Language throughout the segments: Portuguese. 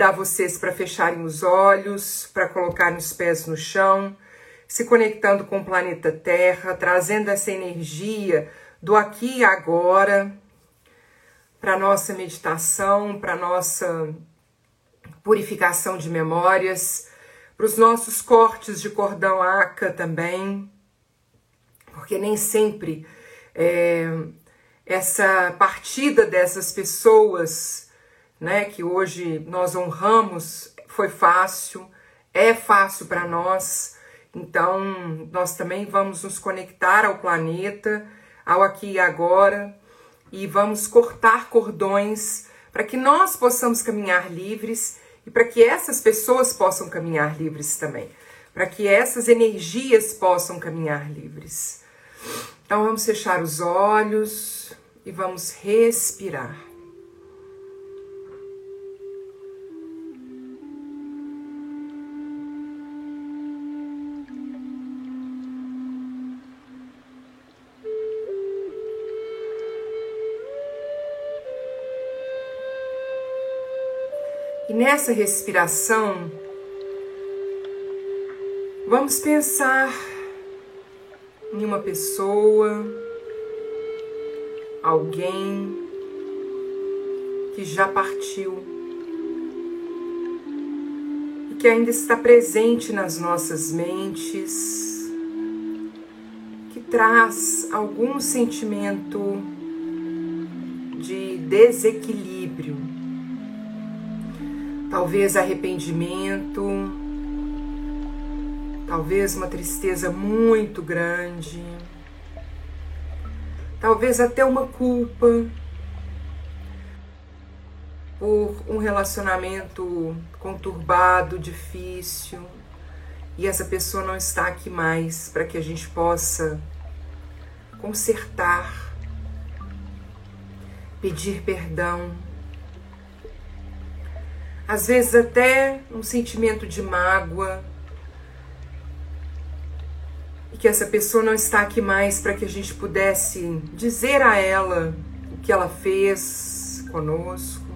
Convidar vocês para fecharem os olhos, para colocarem os pés no chão, se conectando com o planeta Terra, trazendo essa energia do aqui e agora para nossa meditação, para nossa purificação de memórias, para os nossos cortes de cordão aca também, porque nem sempre é, essa partida dessas pessoas né, que hoje nós honramos, foi fácil, é fácil para nós. Então, nós também vamos nos conectar ao planeta, ao aqui e agora, e vamos cortar cordões para que nós possamos caminhar livres e para que essas pessoas possam caminhar livres também, para que essas energias possam caminhar livres. Então, vamos fechar os olhos e vamos respirar. Nessa respiração, vamos pensar em uma pessoa, alguém que já partiu e que ainda está presente nas nossas mentes, que traz algum sentimento de desequilíbrio talvez arrependimento, talvez uma tristeza muito grande, talvez até uma culpa por um relacionamento conturbado, difícil, e essa pessoa não está aqui mais para que a gente possa consertar, pedir perdão às vezes até um sentimento de mágoa, e que essa pessoa não está aqui mais para que a gente pudesse dizer a ela o que ela fez conosco.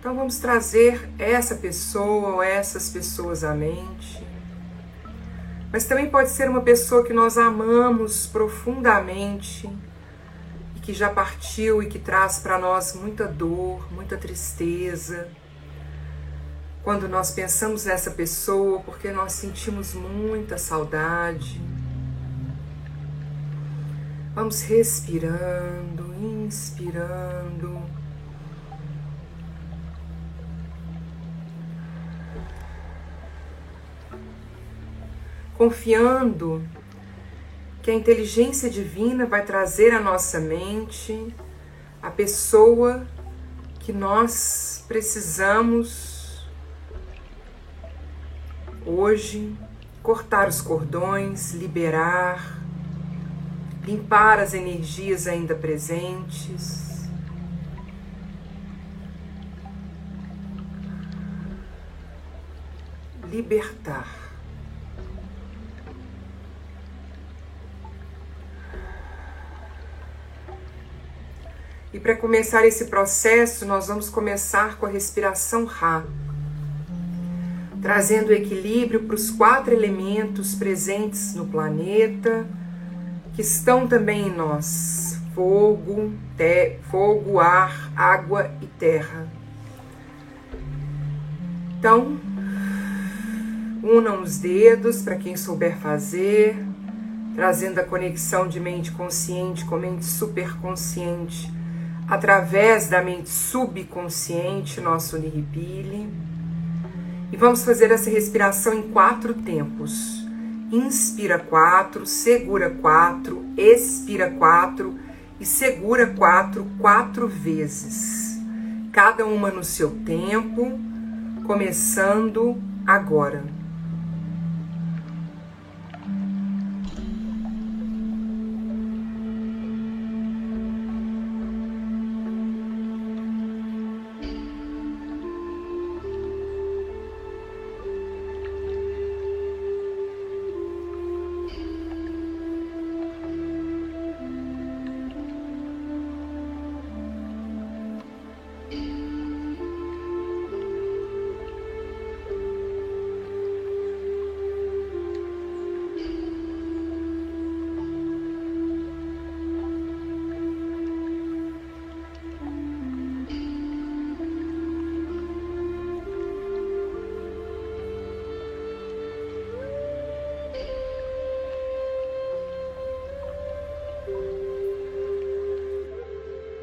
Então vamos trazer essa pessoa ou essas pessoas à mente. Mas também pode ser uma pessoa que nós amamos profundamente que já partiu e que traz para nós muita dor, muita tristeza. Quando nós pensamos nessa pessoa, porque nós sentimos muita saudade. Vamos respirando, inspirando. Confiando que a inteligência divina vai trazer à nossa mente a pessoa que nós precisamos hoje cortar os cordões, liberar, limpar as energias ainda presentes. Libertar. E para começar esse processo, nós vamos começar com a respiração Ra, trazendo equilíbrio para os quatro elementos presentes no planeta, que estão também em nós: fogo, te, fogo, ar, água e terra. Então, unam os dedos para quem souber fazer, trazendo a conexão de mente consciente com mente superconsciente através da mente subconsciente, nosso Niripili. E vamos fazer essa respiração em quatro tempos. Inspira quatro, segura quatro, expira quatro e segura quatro, quatro vezes. Cada uma no seu tempo, começando agora.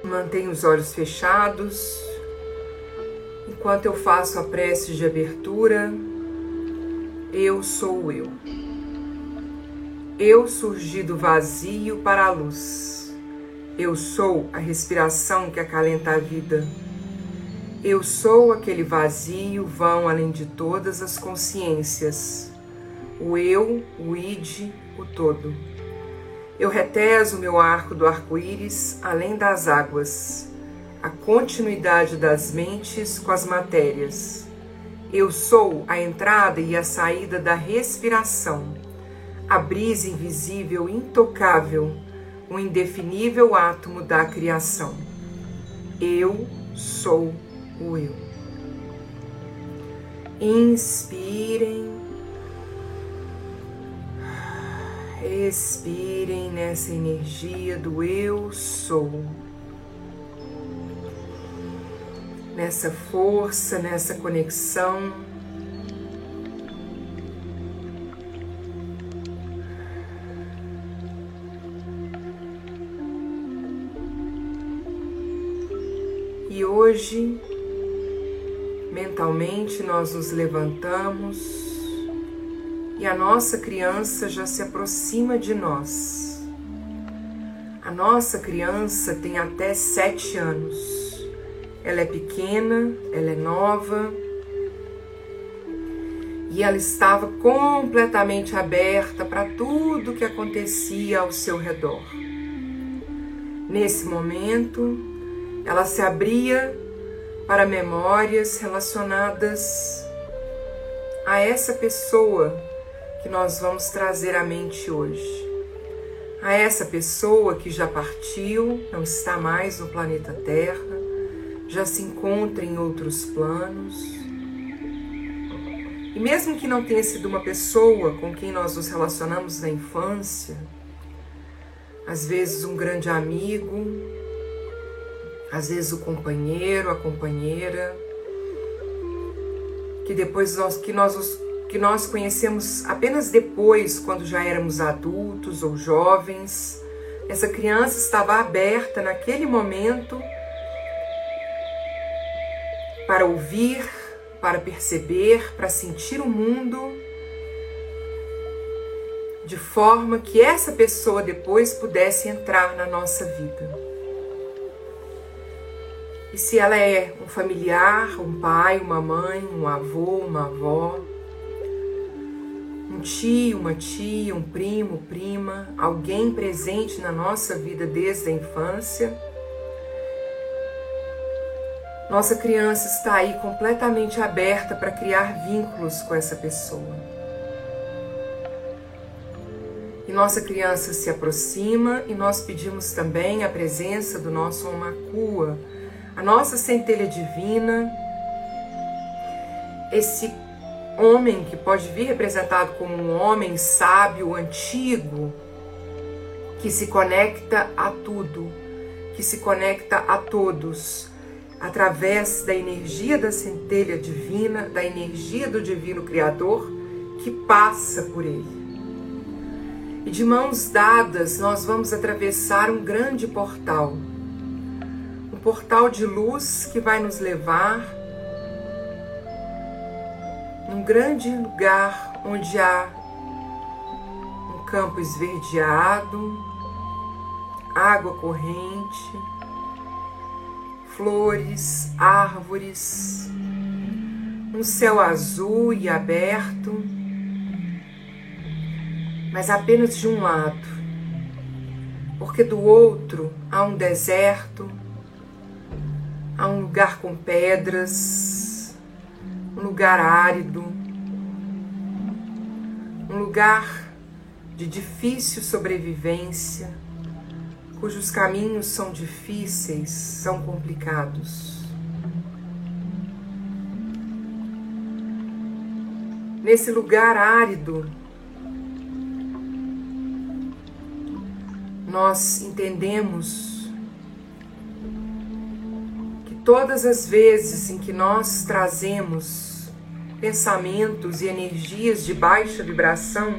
Mantenha os olhos fechados enquanto eu faço a prece de abertura. Eu sou eu. Eu surgi do vazio para a luz. Eu sou a respiração que acalenta a vida. Eu sou aquele vazio vão além de todas as consciências. O eu, o id, o todo. Eu reteso meu arco do arco-íris além das águas, a continuidade das mentes com as matérias. Eu sou a entrada e a saída da respiração, a brisa invisível, intocável, o indefinível átomo da criação. Eu sou o eu. Inspirem Respirem nessa energia do eu sou. Nessa força, nessa conexão. E hoje, mentalmente, nós nos levantamos e a nossa criança já se aproxima de nós. A nossa criança tem até sete anos. Ela é pequena, ela é nova e ela estava completamente aberta para tudo que acontecia ao seu redor. Nesse momento, ela se abria para memórias relacionadas a essa pessoa que nós vamos trazer à mente hoje. A essa pessoa que já partiu, não está mais no planeta Terra, já se encontra em outros planos. E mesmo que não tenha sido uma pessoa com quem nós nos relacionamos na infância, às vezes um grande amigo, às vezes o companheiro, a companheira, que depois nós, que nós que nós conhecemos apenas depois, quando já éramos adultos ou jovens. Essa criança estava aberta naquele momento para ouvir, para perceber, para sentir o mundo, de forma que essa pessoa depois pudesse entrar na nossa vida. E se ela é um familiar, um pai, uma mãe, um avô, uma avó, um tio, uma tia, um primo, prima, alguém presente na nossa vida desde a infância. Nossa criança está aí completamente aberta para criar vínculos com essa pessoa. E nossa criança se aproxima e nós pedimos também a presença do nosso Omakua, a nossa centelha divina, esse homem que pode vir representado como um homem sábio, antigo, que se conecta a tudo, que se conecta a todos, através da energia da centelha divina, da energia do divino Criador que passa por ele. E de mãos dadas, nós vamos atravessar um grande portal. Um portal de luz que vai nos levar num grande lugar onde há um campo esverdeado, água corrente, flores, árvores, um céu azul e aberto, mas apenas de um lado, porque do outro há um deserto, há um lugar com pedras, lugar árido, um lugar de difícil sobrevivência cujos caminhos são difíceis, são complicados. Nesse lugar árido, nós entendemos que todas as vezes em que nós trazemos pensamentos e energias de baixa vibração,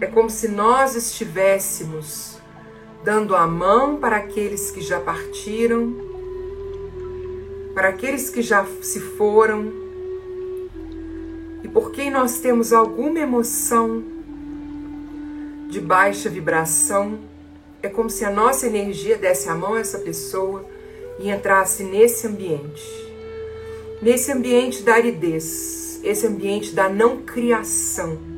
é como se nós estivéssemos dando a mão para aqueles que já partiram, para aqueles que já se foram, e por quem nós temos alguma emoção de baixa vibração, é como se a nossa energia desse a mão a essa pessoa e entrasse nesse ambiente. Nesse ambiente da aridez, esse ambiente da não criação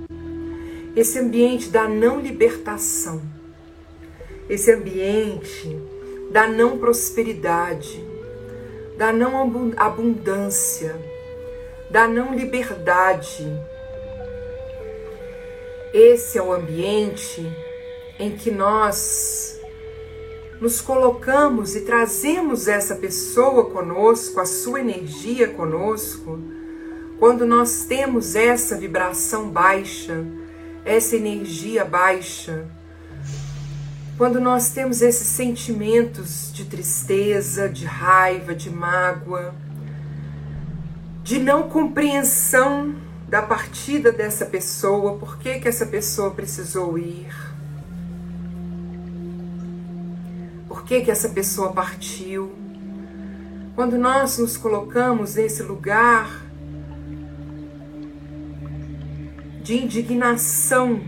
esse ambiente da não libertação, esse ambiente da não prosperidade, da não abundância, da não liberdade. Esse é o ambiente em que nós nos colocamos e trazemos essa pessoa conosco, a sua energia conosco, quando nós temos essa vibração baixa essa energia baixa, quando nós temos esses sentimentos de tristeza, de raiva, de mágoa, de não compreensão da partida dessa pessoa, por que, que essa pessoa precisou ir, que, que essa pessoa partiu. Quando nós nos colocamos nesse lugar de indignação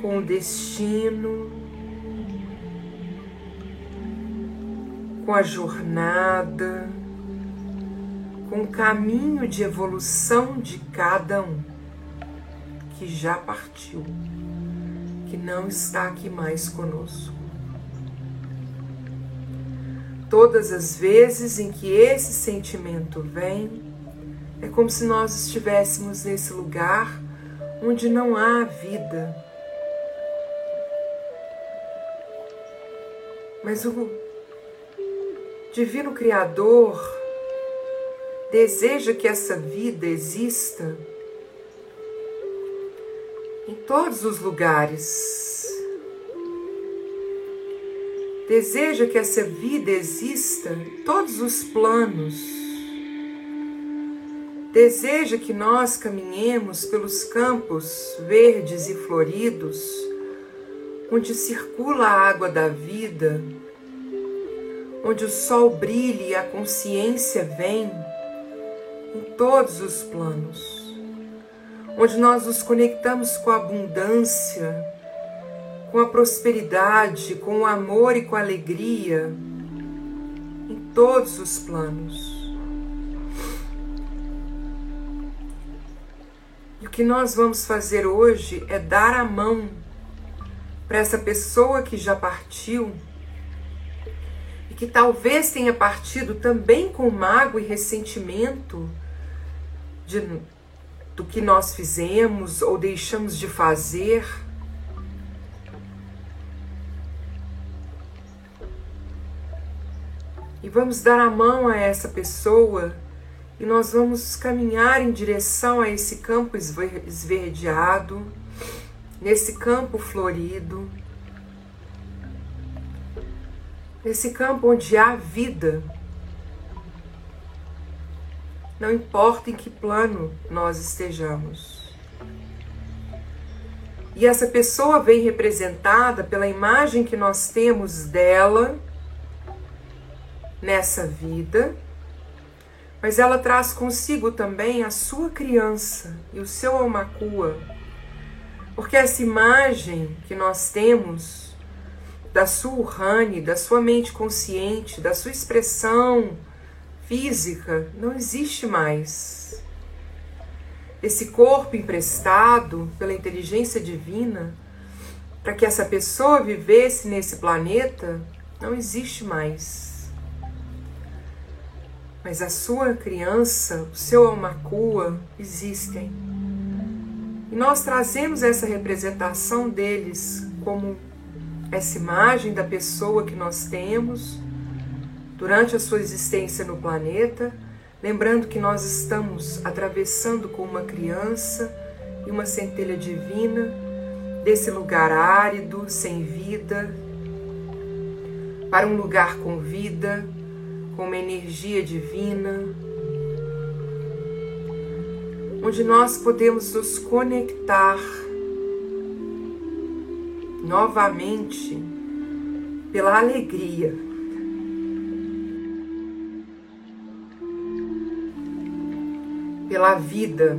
com o destino, com a jornada, com o caminho de evolução de cada um que já partiu, que não está aqui mais conosco. Todas as vezes em que esse sentimento vem, é como se nós estivéssemos nesse lugar onde não há vida. Mas o Divino Criador deseja que essa vida exista em todos os lugares. Deseja que essa vida exista todos os planos. Deseja que nós caminhemos pelos campos verdes e floridos, onde circula a água da vida, onde o sol brilha e a consciência vem em todos os planos, onde nós nos conectamos com a abundância, com a prosperidade, com o amor e com a alegria em todos os planos. o que nós vamos fazer hoje é dar a mão para essa pessoa que já partiu e que talvez tenha partido também com mágoa e ressentimento de, do que nós fizemos ou deixamos de fazer. E vamos dar a mão a essa pessoa e nós vamos caminhar em direção a esse campo esverdeado, nesse campo florido, nesse campo onde há vida. Não importa em que plano nós estejamos. E essa pessoa vem representada pela imagem que nós temos dela nessa vida mas ela traz consigo também a sua criança e o seu almacua. Porque essa imagem que nós temos da sua Urhane, da sua mente consciente, da sua expressão física, não existe mais. Esse corpo emprestado pela inteligência divina para que essa pessoa vivesse nesse planeta não existe mais mas a sua criança, o seu almacua existem. E nós trazemos essa representação deles como essa imagem da pessoa que nós temos durante a sua existência no planeta, lembrando que nós estamos atravessando com uma criança e uma centelha divina desse lugar árido, sem vida, para um lugar com vida, com uma energia divina, onde nós podemos nos conectar novamente pela alegria. Pela vida.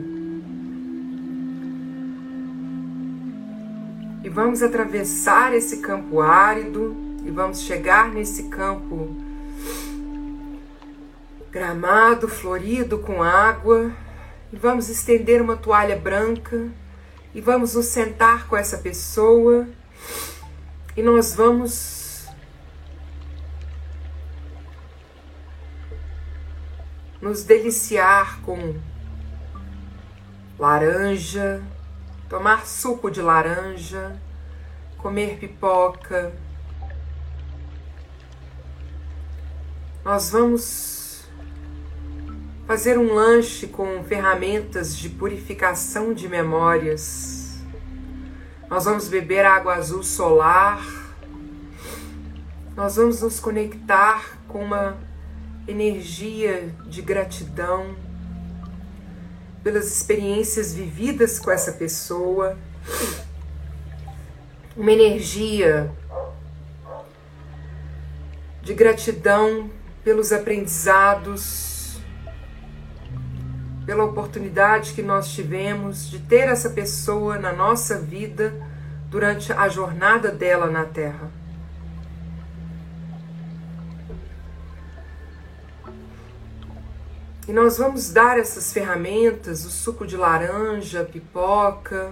E vamos atravessar esse campo árido e vamos chegar nesse campo gramado florido com água, e vamos estender uma toalha branca. E vamos nos sentar com essa pessoa. E nós vamos nos deliciar com laranja, tomar suco de laranja, comer pipoca. Nós vamos fazer um lanche com ferramentas de purificação de memórias. Nós vamos beber água azul solar. Nós vamos nos conectar com uma energia de gratidão pelas experiências vividas com essa pessoa. Uma energia de gratidão pelos aprendizados pela oportunidade que nós tivemos de ter essa pessoa na nossa vida durante a jornada dela na Terra. E nós vamos dar essas ferramentas, o suco de laranja, pipoca,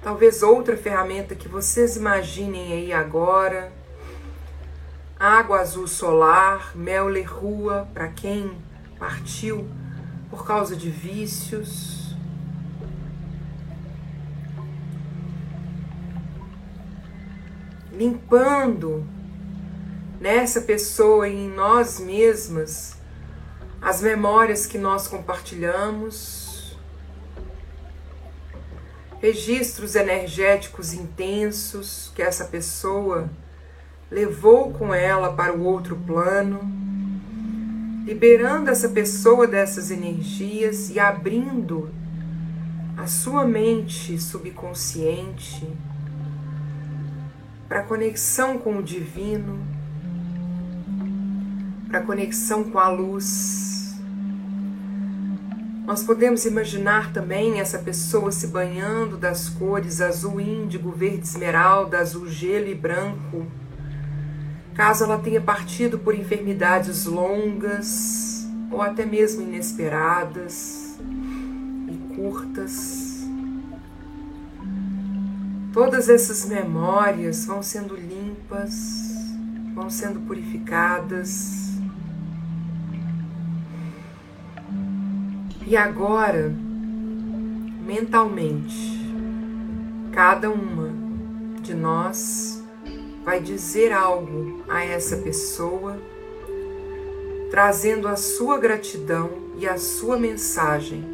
talvez outra ferramenta que vocês imaginem aí agora. Água azul solar, mel lerrua para quem partiu por causa de vícios. Limpando nessa pessoa e em nós mesmas as memórias que nós compartilhamos, registros energéticos intensos que essa pessoa levou com ela para o outro plano liberando essa pessoa dessas energias e abrindo a sua mente subconsciente para conexão com o divino, para conexão com a luz. Nós podemos imaginar também essa pessoa se banhando das cores azul índigo, verde esmeralda, azul gelo e branco caso ela tenha partido por enfermidades longas ou até mesmo inesperadas e curtas. Todas essas memórias vão sendo limpas, vão sendo purificadas. E agora mentalmente, cada uma de nós vai dizer algo a essa pessoa, trazendo a sua gratidão e a sua mensagem.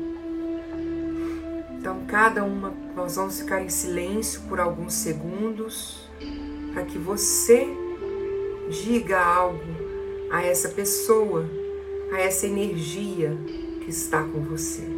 Então, cada uma, nós vamos ficar em silêncio por alguns segundos para que você diga algo a essa pessoa, a essa energia que está com você.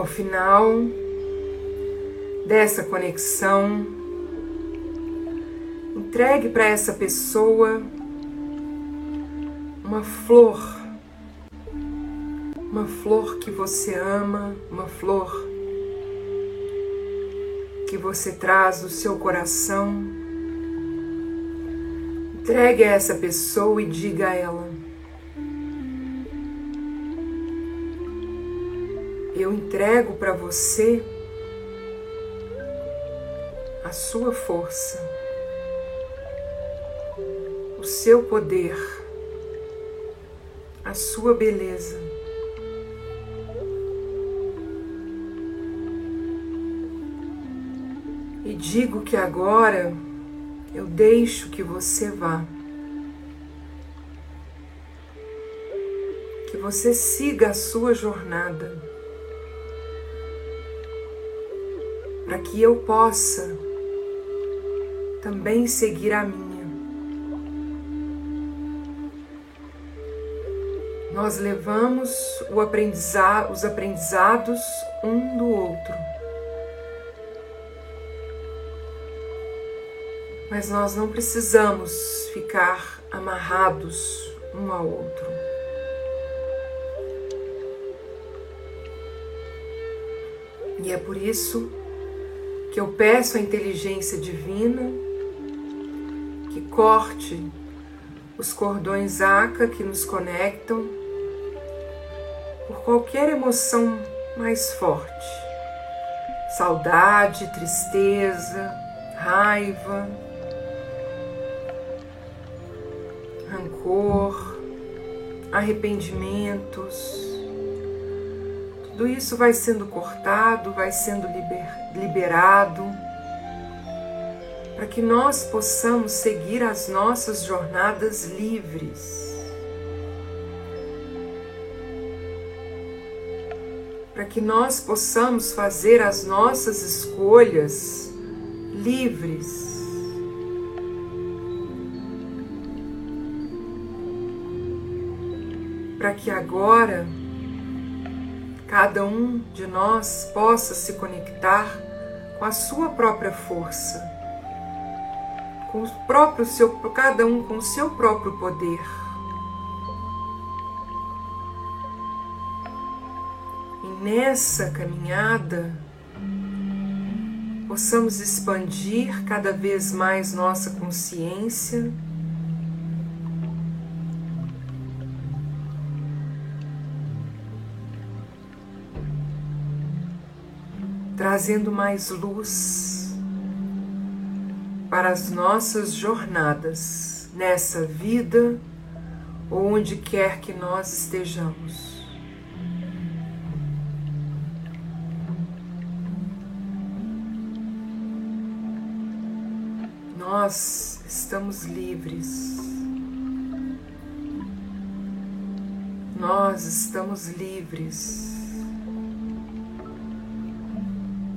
Ao final dessa conexão, entregue para essa pessoa uma flor, uma flor que você ama, uma flor que você traz do seu coração. Entregue a essa pessoa e diga a ela: entrego para você a sua força, o seu poder, a sua beleza. E digo que agora eu deixo que você vá. Que você siga a sua jornada. Para que eu possa também seguir a minha. Nós levamos os aprendizados um do outro. Mas nós não precisamos ficar amarrados um ao outro. E é por isso que eu peço à inteligência divina que corte os cordões ACA que nos conectam por qualquer emoção mais forte. Saudade, tristeza, raiva, rancor, arrependimentos. Tudo isso vai sendo cortado, vai sendo liberado, para que nós possamos seguir as nossas jornadas livres. Para que nós possamos fazer as nossas escolhas livres. Para que agora cada um de nós possa se conectar com a sua própria força, com o próprio seu, cada um com o seu próprio poder. E nessa caminhada possamos expandir cada vez mais nossa consciência trazendo mais luz para as nossas jornadas nessa vida ou onde quer que nós estejamos. Nós estamos livres. Nós estamos livres.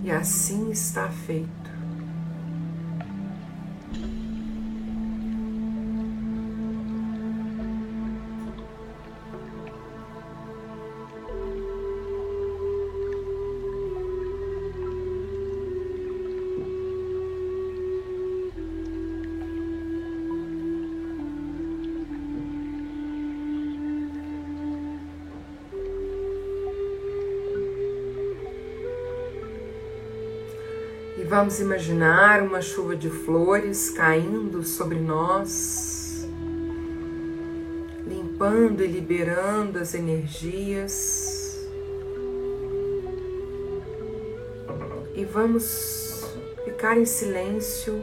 E assim está feito. Vamos imaginar uma chuva de flores caindo sobre nós, limpando e liberando as energias. E vamos ficar em silêncio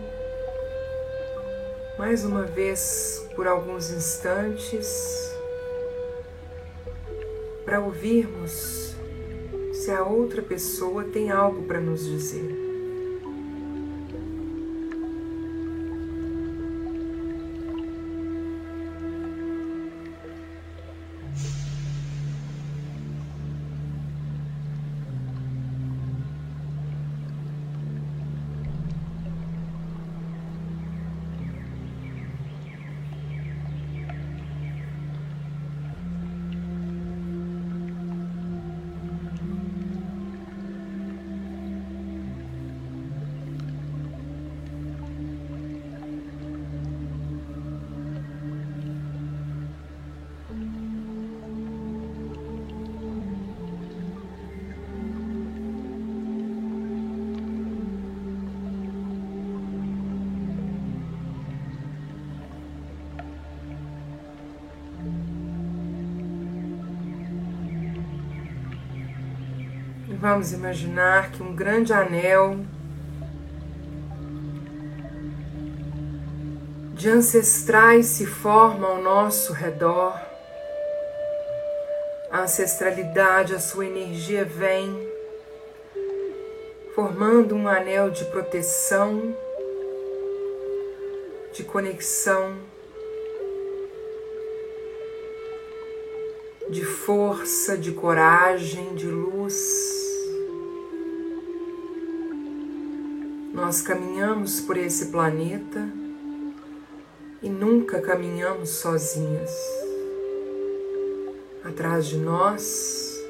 mais uma vez por alguns instantes para ouvirmos se a outra pessoa tem algo para nos dizer. Vamos imaginar que um grande anel de ancestrais se forma ao nosso redor. A ancestralidade, a sua energia vem formando um anel de proteção, de conexão, de força, de coragem, de luz. Nós caminhamos por esse planeta e nunca caminhamos sozinhas. Atrás de nós,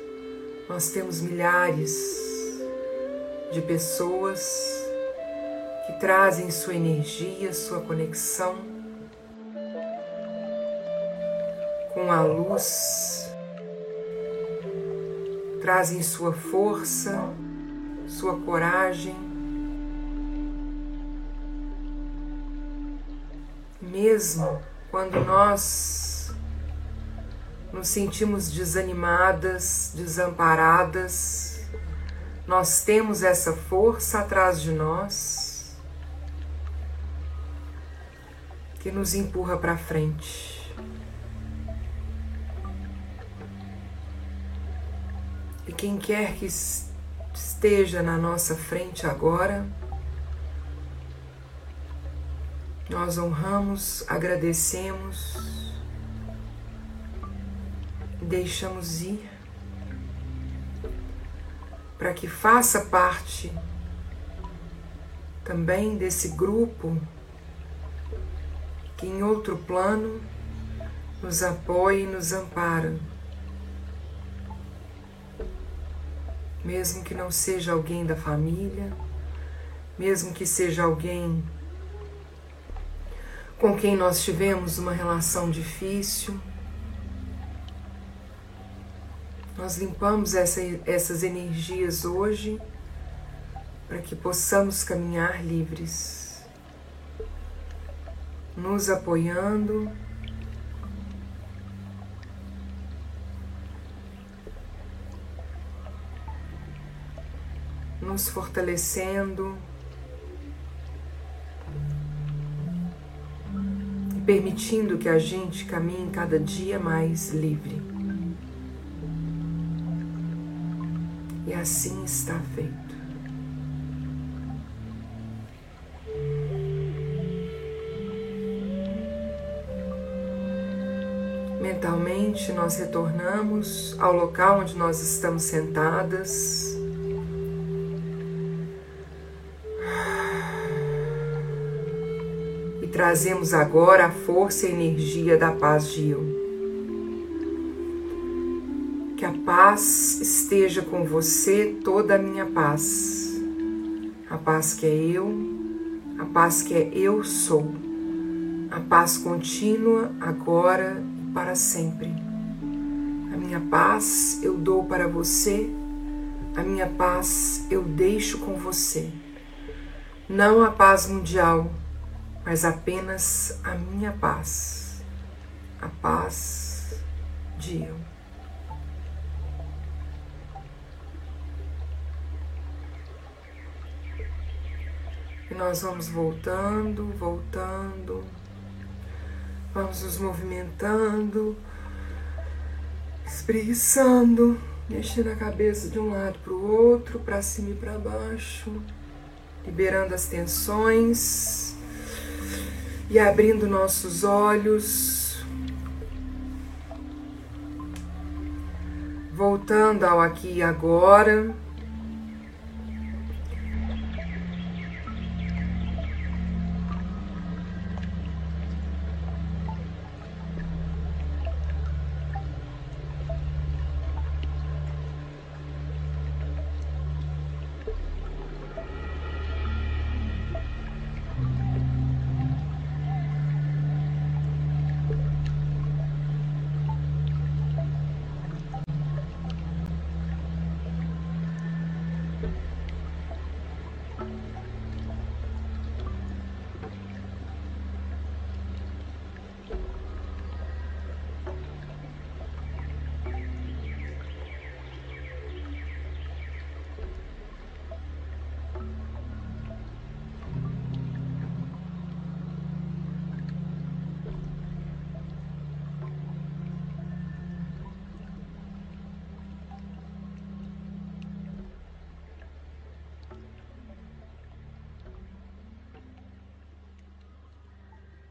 nós temos milhares de pessoas que trazem sua energia, sua conexão com a luz, trazem sua força, sua coragem mesmo quando nós nos sentimos desanimadas, desamparadas, nós temos essa força atrás de nós que nos empurra para frente. E quem quer que esteja na nossa frente agora, Nós honramos, agradecemos, deixamos ir para que faça parte também desse grupo que em outro plano nos apoia e nos ampara. Mesmo que não seja alguém da família, mesmo que seja alguém com quem nós tivemos uma relação difícil. Nós limpamos essa, essas energias hoje para que possamos caminhar livres, nos apoiando. nos fortalecendo permitindo que a gente caminhe cada dia mais livre. E assim está feito. Mentalmente, nós retornamos ao local onde nós estamos sentadas. Trazemos agora a força e energia da paz eu. Que a paz esteja com você, toda a minha paz. A paz que é eu, a paz que é eu sou. A paz contínua agora para sempre. A minha paz eu dou para você, a minha paz eu deixo com você. Não a paz mundial, mas apenas a minha paz, a paz de eu. E nós vamos voltando, voltando Vamos nos movimentando, espreguiçando, mexendo a cabeça de um lado para o outro, para cima e para baixo, liberando as tensões e abrindo nossos olhos, voltando ao aqui e agora.